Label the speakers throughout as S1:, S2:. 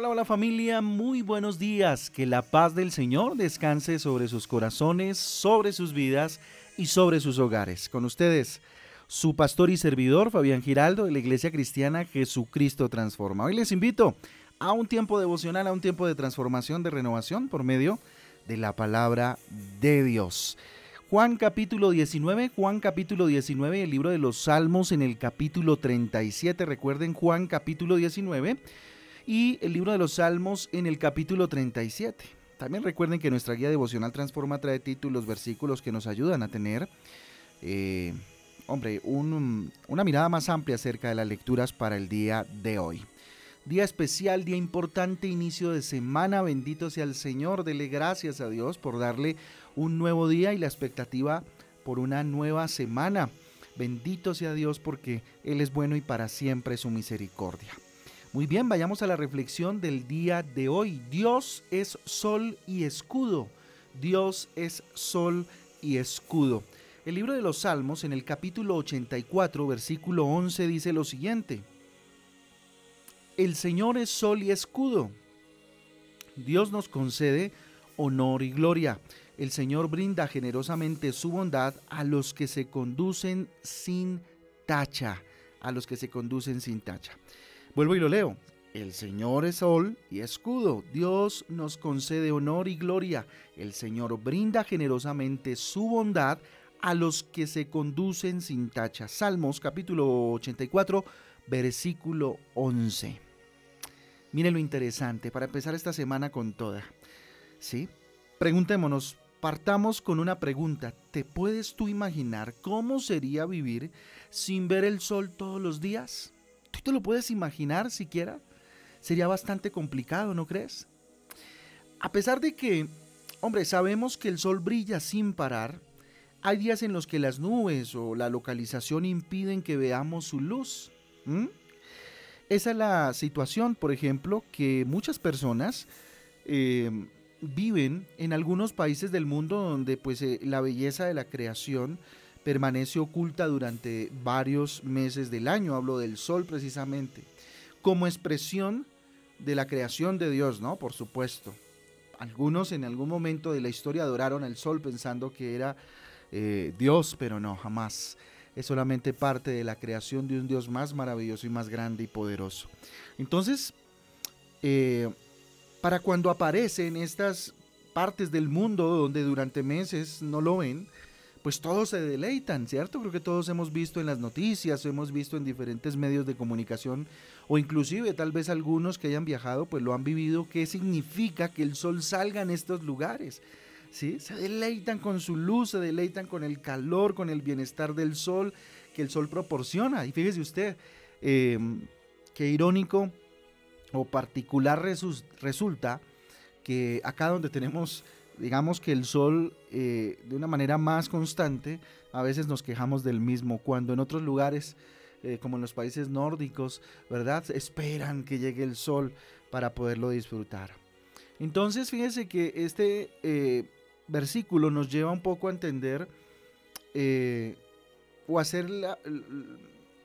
S1: Hola, hola familia, muy buenos días. Que la paz del Señor descanse sobre sus corazones, sobre sus vidas y sobre sus hogares. Con ustedes, su pastor y servidor Fabián Giraldo de la Iglesia Cristiana Jesucristo Transforma. Hoy les invito a un tiempo devocional, a un tiempo de transformación, de renovación por medio de la palabra de Dios. Juan capítulo 19, Juan capítulo 19, el libro de los Salmos en el capítulo 37. Recuerden Juan capítulo 19 y el libro de los Salmos en el capítulo 37. También recuerden que nuestra guía devocional Transforma trae títulos, versículos que nos ayudan a tener, eh, hombre, una mirada más amplia acerca de las lecturas para el día de hoy. Día especial, día importante, inicio de semana. Bendito sea el Señor. Dele gracias a Dios por darle un nuevo día y la expectativa por una nueva semana. Bendito sea Dios porque Él es bueno y para siempre su misericordia. Muy bien, vayamos a la reflexión del día de hoy. Dios es sol y escudo. Dios es sol y escudo. El libro de los Salmos en el capítulo 84, versículo 11 dice lo siguiente. El Señor es sol y escudo. Dios nos concede honor y gloria. El Señor brinda generosamente su bondad a los que se conducen sin tacha, a los que se conducen sin tacha. Vuelvo y lo leo. El Señor es sol y escudo. Dios nos concede honor y gloria. El Señor brinda generosamente su bondad a los que se conducen sin tacha. Salmos capítulo 84, versículo 11. Mire lo interesante para empezar esta semana con toda. ¿Sí? Preguntémonos, partamos con una pregunta. ¿Te puedes tú imaginar cómo sería vivir sin ver el sol todos los días? ¿Tú te lo puedes imaginar siquiera? Sería bastante complicado, ¿no crees? A pesar de que, hombre, sabemos que el sol brilla sin parar, hay días en los que las nubes o la localización impiden que veamos su luz. Esa es la situación, por ejemplo, que muchas personas em, viven en algunos países del mundo donde pues eh, la belleza de la creación permanece oculta durante varios meses del año, hablo del sol precisamente, como expresión de la creación de Dios, ¿no? Por supuesto. Algunos en algún momento de la historia adoraron al sol pensando que era eh, Dios, pero no, jamás. Es solamente parte de la creación de un Dios más maravilloso y más grande y poderoso. Entonces, eh, para cuando aparece en estas partes del mundo donde durante meses no lo ven, pues todos se deleitan, ¿cierto? Creo que todos hemos visto en las noticias, hemos visto en diferentes medios de comunicación o inclusive tal vez algunos que hayan viajado pues lo han vivido, qué significa que el sol salga en estos lugares. ¿Sí? Se deleitan con su luz, se deleitan con el calor, con el bienestar del sol que el sol proporciona. Y fíjese usted, em, qué irónico o particular resulta que acá donde tenemos digamos que el sol eh, de una manera más constante, a veces nos quejamos del mismo, cuando en otros lugares, eh, como en los países nórdicos, ¿verdad? Esperan que llegue el sol para poderlo disfrutar. Entonces, fíjense que este eh, versículo nos lleva un poco a entender o hacer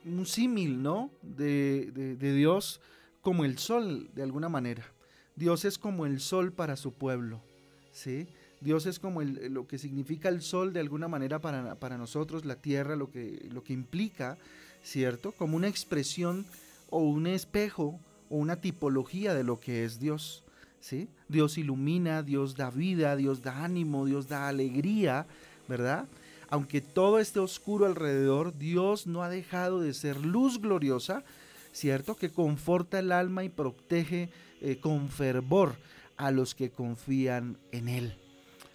S1: un símil, ¿no? De, de Dios como el sol, de alguna manera. Dios es como el sol para su pueblo. Dios es como lo que significa el sol de alguna manera para, nosotros, la tierra, lo que, lo que implica, ¿cierto? Como una expresión o un espejo o una tipología de lo que es Dios, ¿sí? Dios ilumina, Dios da vida, Dios da ánimo, Dios da alegría, ¿verdad? Aunque todo esté oscuro alrededor, Dios no ha dejado de ser luz gloriosa, ¿cierto? Que conforta el alma y protege eh, con fervor a los que confían en Él.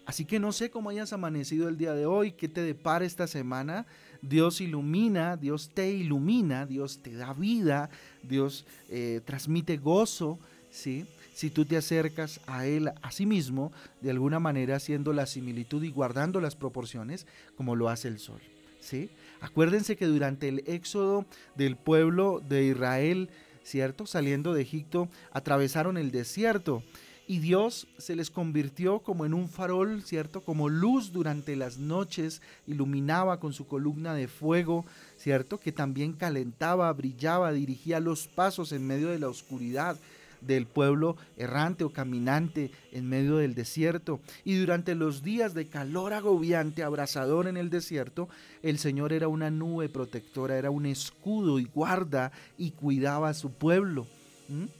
S1: Así que no sé cómo hayas amanecido el día de hoy, qué te depara esta semana. Dios ilumina, Dios te ilumina, Dios te da vida, Dios eh, transmite gozo, ¿sí? Si tú te acercas a Él a sí mismo, de alguna manera haciendo la similitud y guardando las proporciones como lo hace el sol, ¿sí? Acuérdense que durante el éxodo del pueblo de Israel, ¿cierto? Saliendo de Egipto, atravesaron el desierto y Dios se les convirtió como en un farol, ¿cierto? Como luz durante las noches, iluminaba con su columna de fuego, ¿cierto? Que también calentaba, brillaba, dirigía los pasos en medio de la oscuridad. del pueblo errante o caminante en medio del desierto. Y durante los días de calor agobiante, abrasador en el desierto, el Señor era una nube protectora, era un escudo y guarda y cuidaba a su pueblo.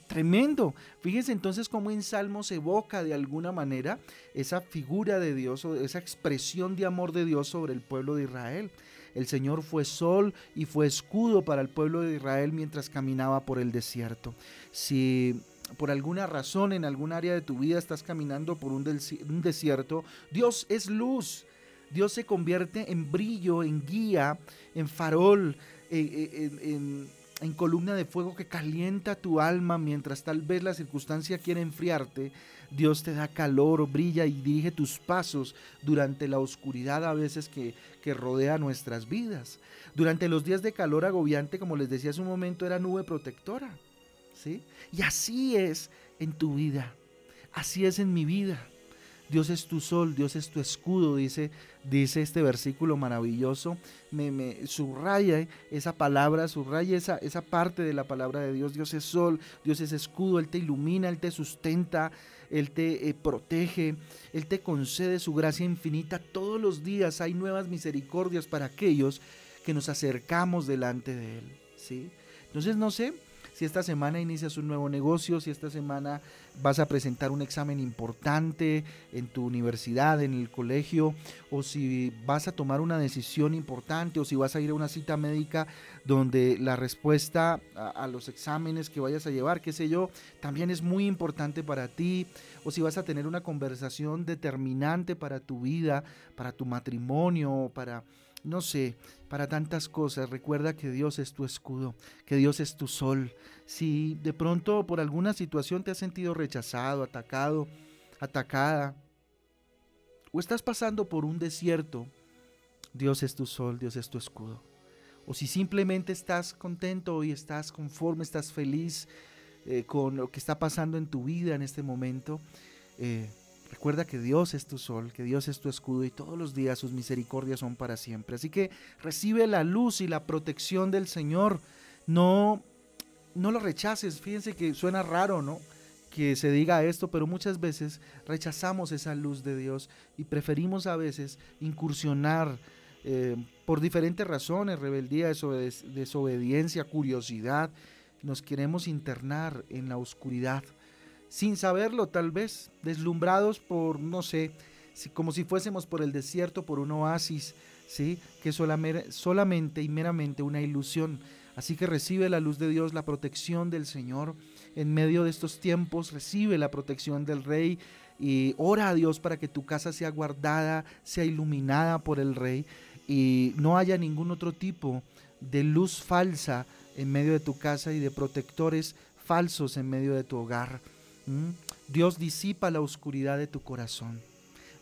S1: Tremendo. Fíjense entonces cómo en Salmos evoca de alguna manera esa figura de Dios o esa expresión de amor de Dios sobre el pueblo de Israel. El Señor fue sol y fue escudo para el pueblo de Israel mientras caminaba por el desierto. Si por alguna razón en algún área de tu vida estás caminando por un, desierto, Dios es luz. Dios se convierte en brillo, en guía, en farol, en en columna de fuego que calienta tu alma mientras tal vez la circunstancia quiere enfriarte. Dios te da calor, brilla y dirige tus pasos durante la oscuridad a veces que, que rodea nuestras vidas. Durante los días de calor agobiante, como les decía hace un momento, era nube protectora. ¿sí? Y así es en tu vida. Así es en mi vida. Dios es tu sol, Dios es tu escudo, dice, dice este versículo maravilloso. Me, me subraya esa palabra, subraya esa, esa parte de la palabra de Dios. Dios es sol, Dios es escudo, Él te ilumina, Él te sustenta, Él te eh, protege, Él te concede su gracia infinita. Todos los días hay nuevas misericordias para aquellos que nos acercamos delante de Él. ¿sí? Entonces, no sé, si esta semana inicias un nuevo negocio, si esta semana vas a presentar un examen importante en tu universidad, en el colegio, o si vas a tomar una decisión importante, o si vas a ir a una cita médica donde la respuesta a, los exámenes que vayas a llevar, qué sé yo, también es muy importante para ti, o si vas a tener una conversación determinante para tu vida, para tu matrimonio, para no sé, para tantas cosas. Recuerda que Dios es tu escudo, que Dios es tu sol. Si de pronto por alguna situación te has sentido rechazado, atacado, atacada, o estás pasando por un desierto, Dios es tu sol, Dios es tu escudo. O si simplemente estás contento y estás conforme, estás feliz eh, con lo que está pasando en tu vida en este momento, eh, Recuerda que Dios es tu sol, que Dios es tu escudo y todos los días sus misericordias son para siempre. Así que recibe la luz y la protección del Señor. No, no lo rechaces. Fíjense que suena raro, ¿no? Que se diga esto, pero muchas veces rechazamos esa luz de Dios y preferimos a veces incursionar eh, por diferentes razones, rebeldía, desobediencia, curiosidad. Nos queremos internar en la oscuridad sin saberlo tal vez, deslumbrados por, no sé, como si fuésemos por el desierto, por un oasis, ¿sí? que es solamente y meramente una ilusión. Así que recibe la luz de Dios, la protección del Señor. En medio de estos tiempos recibe la protección del Rey y ora a Dios para que tu casa sea guardada, sea iluminada por el Rey y no haya ningún otro tipo de luz falsa en medio de tu casa y de protectores falsos en medio de tu hogar. ¿Mm? Dios disipa la oscuridad de tu corazón.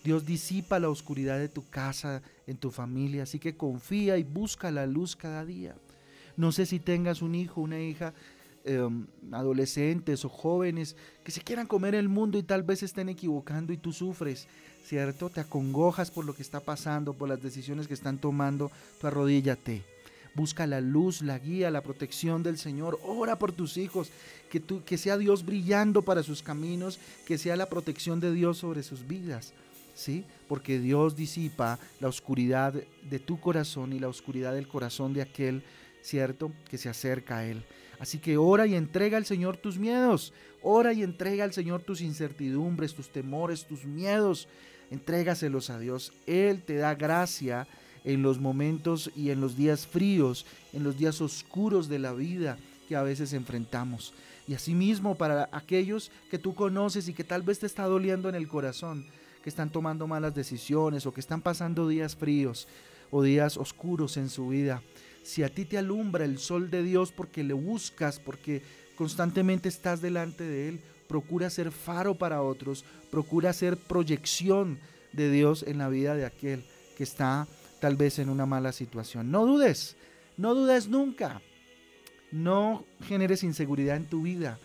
S1: Dios disipa la oscuridad de tu casa, en tu familia. Así que confía y busca la luz cada día. No sé si tengas un hijo, una hija, em, adolescentes o jóvenes que se quieran comer el mundo y tal vez estén equivocando y tú sufres, ¿cierto? Te acongojas por lo que está pasando, por las decisiones que están tomando. Tú arrodíllate Busca la luz, la guía, la protección del Señor. Ora por tus hijos, que, tú, que sea Dios brillando para sus caminos, que sea la protección de Dios sobre sus vidas. ¿Sí? Porque Dios disipa la oscuridad de tu corazón y la oscuridad del corazón de aquel, ¿cierto?, que se acerca a Él. Así que ora y entrega al Señor tus miedos. Ora y entrega al Señor tus incertidumbres, tus temores, tus miedos. Entrégaselos a Dios. Él te da gracia en los momentos y en los días fríos, en los días oscuros de la vida que a veces enfrentamos. Y asimismo para aquellos que tú conoces y que tal vez te está doliendo en el corazón, que están tomando malas decisiones o que están pasando días fríos o días oscuros en su vida. Si a ti te alumbra el sol de Dios porque le buscas, porque constantemente estás delante de Él, procura ser faro para otros, procura ser proyección de Dios en la vida de aquel que está tal vez en una mala situación. No dudes, no dudes nunca. No generes inseguridad en tu vida.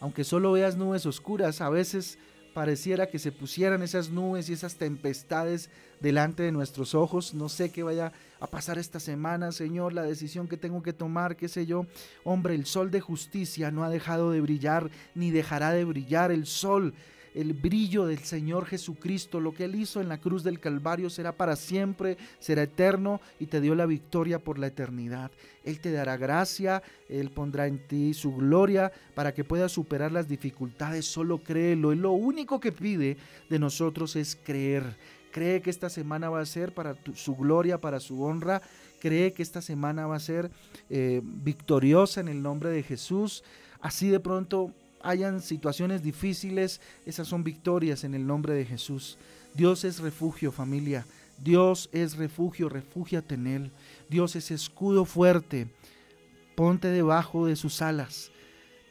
S1: Aunque solo veas nubes oscuras, a veces pareciera que se pusieran esas nubes y esas tempestades delante de nuestros ojos. No sé qué vaya a pasar esta semana, Señor, la decisión que tengo que tomar, qué sé yo. Hombre, el sol de justicia no ha dejado de brillar, ni dejará de brillar. El sol el brillo del Señor Jesucristo, lo que Él hizo en la cruz del Calvario será para siempre, será eterno y te dio la victoria por la eternidad. Él te dará gracia, Él pondrá en ti su gloria para que puedas superar las dificultades, solo créelo. Él lo único que pide de nosotros es creer. Cree que esta semana va a ser para su gloria, para su honra. Cree que esta semana va a ser eh, victoriosa en el nombre de Jesús. Así de pronto hayan situaciones difíciles, esas son victorias en el nombre de Jesús. Dios es refugio, familia. Dios es refugio, refúgiate en Él. Dios es escudo fuerte. Ponte debajo de sus alas.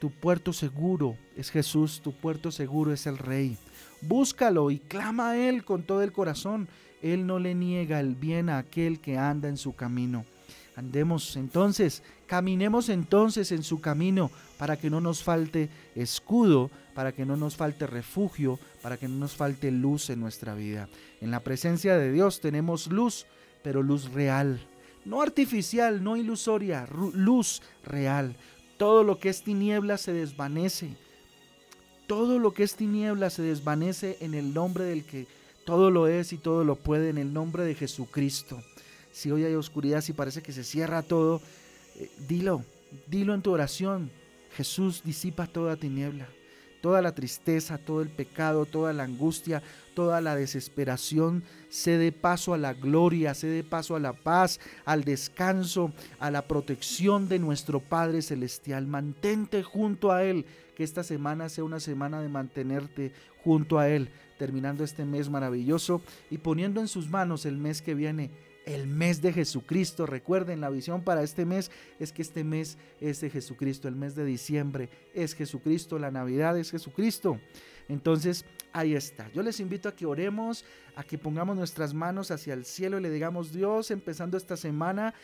S1: Tu puerto seguro es Jesús, tu puerto seguro es el Rey. Búscalo y clama a Él con todo el corazón. Él no le niega el bien a aquel que anda en su camino. Andemos entonces, caminemos entonces en su camino para que no nos falte escudo, para que no nos falte refugio, para que no nos falte luz en nuestra vida. En la presencia de Dios tenemos luz, pero luz real, no artificial, no ilusoria, luz real. Todo lo que es tiniebla se desvanece. Todo lo que es tiniebla se desvanece en el nombre del que todo lo es y todo lo puede, en el nombre de Jesucristo si hoy hay oscuridad, si parece que se cierra todo, eh, dilo, dilo en tu oración. Jesús disipa toda tiniebla, toda la tristeza, todo el pecado, toda la angustia, toda la desesperación. Cede paso a la gloria, cede paso a la paz, al descanso, a la protección de nuestro Padre Celestial. Mantente junto a Él, que esta semana sea una semana de mantenerte junto a Él, terminando este mes maravilloso y poniendo en sus manos el mes que viene el mes de Jesucristo. Recuerden, la visión para este mes es que este mes es de Jesucristo, el mes de diciembre es Jesucristo, la Navidad es Jesucristo. Entonces, ahí está. Yo les invito a que oremos, a que pongamos nuestras manos hacia el cielo y le digamos, Dios, empezando esta semana,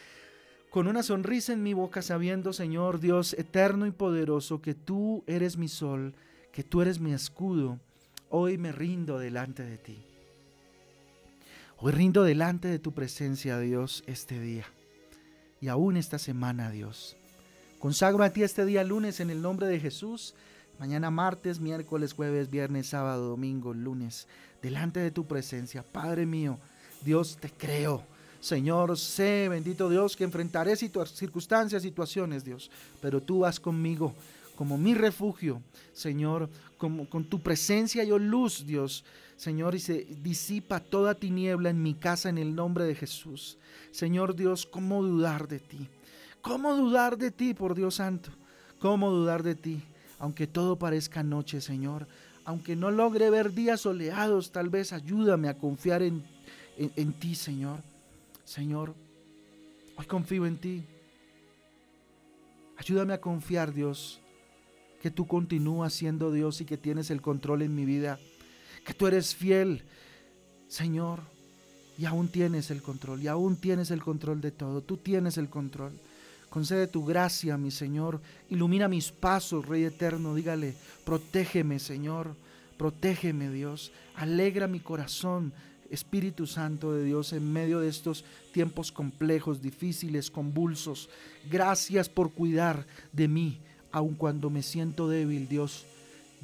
S1: con una sonrisa en mi boca, sabiendo, Señor Dios eterno y poderoso, que tú eres mi sol, que tú eres mi escudo, hoy me rindo delante de ti. Hoy rindo delante de tu presencia, Dios, este día y aún esta semana, Dios. Consagro a ti este día lunes en el nombre de Jesús. Mañana martes, miércoles, jueves, viernes, sábado, domingo, lunes. Delante de tu presencia, Padre mío, Dios te creo. Señor, sé, bendito Dios, que enfrentaré circunstancias, situaciones, Dios, pero tú vas conmigo como mi refugio, Señor, como con tu presencia yo luz, Dios. Señor, y se disipa toda tiniebla en mi casa en el nombre de Jesús. Señor Dios, ¿cómo dudar de ti? ¿Cómo dudar de ti, por Dios Santo? ¿Cómo dudar de ti? Aunque todo parezca noche, Señor, aunque no logre ver días soleados, tal vez ayúdame a confiar en, en ti, Señor. Señor, hoy confío en ti. Ayúdame a confiar, Dios, que tú continúas siendo Dios y que tienes el control en mi vida que tú eres fiel, Señor, y aún tienes el control, y aún tienes el control de todo, tú tienes el control. Concede tu gracia, mi Señor, ilumina mis pasos, Rey eterno, dígale, protégeme, Señor, protégeme, Dios, alegra mi corazón, Espíritu Santo de Dios, en medio de estos tiempos complejos, difíciles, convulsos. Gracias por cuidar de mí, aun cuando me siento débil, Dios.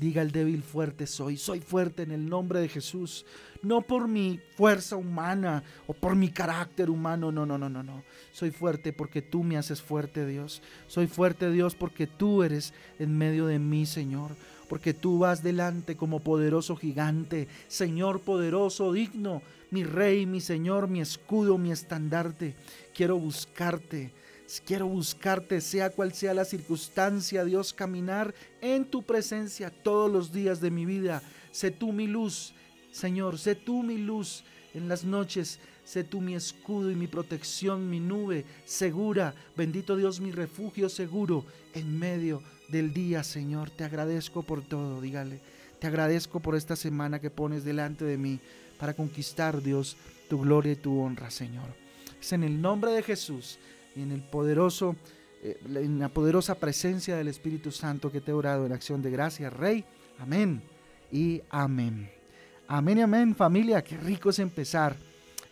S1: Diga el débil fuerte soy, soy fuerte en el nombre de Jesús, no por mi fuerza humana o por mi carácter humano, no, no, no, no, no. Soy fuerte porque tú me haces fuerte, Dios. Soy fuerte, Dios, porque tú eres en medio de mí, Señor. Porque tú vas delante como poderoso gigante, Señor poderoso, digno, mi Rey, mi Señor, mi escudo, mi estandarte. Quiero buscarte Quiero buscarte, sea cual sea la circunstancia, Dios, caminar en tu presencia todos los días de mi vida. Sé tú mi luz, Señor, sé tú mi luz en las noches. Sé tú mi escudo y mi protección, mi nube segura. Bendito Dios, mi refugio seguro en medio del día, Señor. Te agradezco por todo, dígale. Te agradezco por esta semana que pones delante de mí para conquistar, Dios, tu gloria y tu honra, Señor. Es en el nombre de Jesús en el poderoso, eh, en la poderosa presencia del Espíritu Santo que te he orado en acción de gracia, Rey. Amén y amén. Amén y amén familia, qué rico es empezar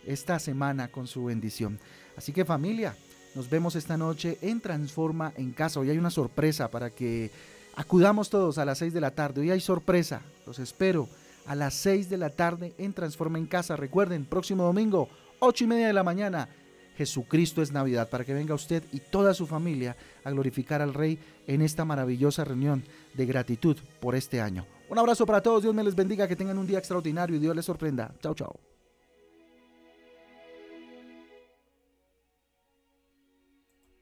S1: esta semana con su bendición. Así que familia, nos vemos esta noche en Transforma en Casa. Hoy hay una sorpresa para que acudamos todos a las 6 de la tarde. Hoy hay sorpresa. Los espero a las 6 de la tarde en Transforma en Casa. Recuerden, próximo domingo, 8 y media de la mañana. Jesucristo es Navidad, para que venga usted y toda su familia a glorificar al Rey en esta maravillosa reunión de gratitud por este año. Un abrazo para todos, Dios me les bendiga, que tengan un día extraordinario y Dios les sorprenda. Chao, chao.